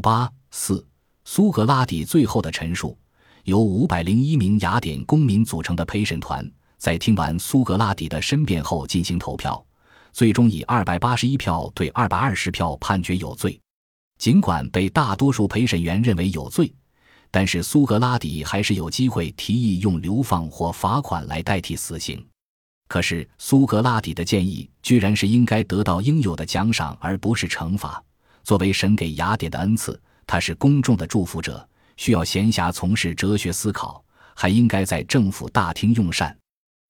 八四，苏格拉底最后的陈述。由五百零一名雅典公民组成的陪审团，在听完苏格拉底的申辩后进行投票，最终以二百八十一票对二百二十票判决有罪。尽管被大多数陪审员认为有罪，但是苏格拉底还是有机会提议用流放或罚款来代替死刑。可是苏格拉底的建议居然是应该得到应有的奖赏，而不是惩罚。作为神给雅典的恩赐，他是公众的祝福者。需要闲暇从事哲学思考，还应该在政府大厅用膳。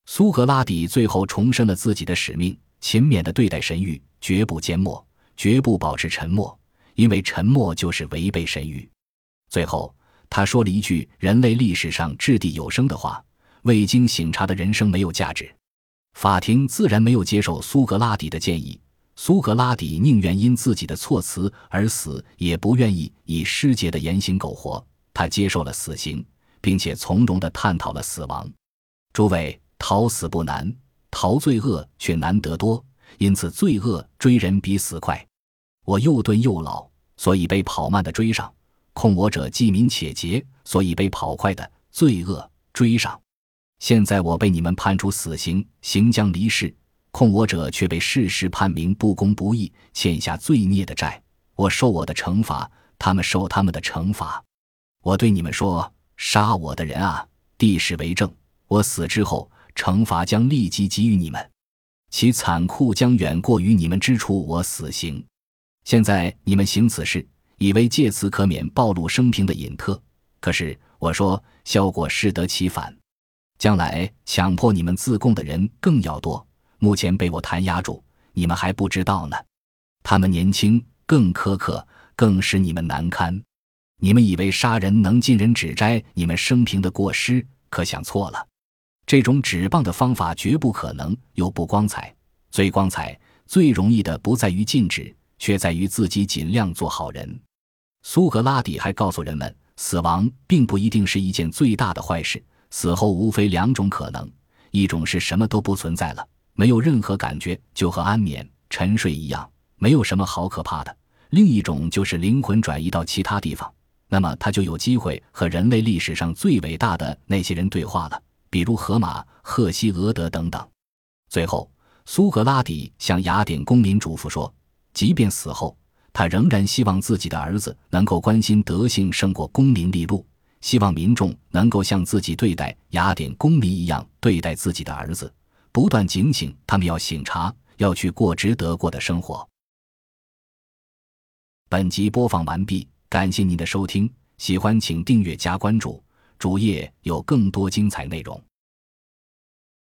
苏格拉底最后重申了自己的使命：勤勉地对待神谕，绝不缄默，绝不保持沉默，因为沉默就是违背神谕。最后，他说了一句人类历史上掷地有声的话：“未经醒察的人生没有价值。”法庭自然没有接受苏格拉底的建议。苏格拉底宁愿因自己的措辞而死，也不愿意以失节的言行苟活。他接受了死刑，并且从容地探讨了死亡。诸位，逃死不难，逃罪恶却难得多，因此罪恶追人比死快。我又钝又老，所以被跑慢的追上；控我者既敏且捷，所以被跑快的罪恶追上。现在我被你们判处死刑，行将离世，控我者却被事实判明不公不义，欠下罪孽的债。我受我的惩罚，他们受他们的惩罚。我对你们说：杀我的人啊，地势为证。我死之后，惩罚将立即给予你们，其残酷将远过于你们之处我死刑。现在你们行此事，以为借此可免暴露生平的隐特。可是我说，效果适得其反。将来强迫你们自供的人更要多。目前被我弹压住，你们还不知道呢。他们年轻，更苛刻，更使你们难堪。你们以为杀人能尽人指摘你们生平的过失，可想错了。这种指棒的方法绝不可能，又不光彩。最光彩、最容易的不在于禁止，却在于自己尽量做好人。苏格拉底还告诉人们，死亡并不一定是一件最大的坏事。死后无非两种可能：一种是什么都不存在了，没有任何感觉，就和安眠、沉睡一样，没有什么好可怕的；另一种就是灵魂转移到其他地方。那么他就有机会和人类历史上最伟大的那些人对话了，比如荷马、赫西俄德等等。最后，苏格拉底向雅典公民嘱咐说：即便死后，他仍然希望自己的儿子能够关心德性胜过功名利禄，希望民众能够像自己对待雅典公民一样对待自己的儿子，不断警醒他们要醒察，要去过值得过的生活。本集播放完毕。感谢您的收听，喜欢请订阅加关注，主页有更多精彩内容。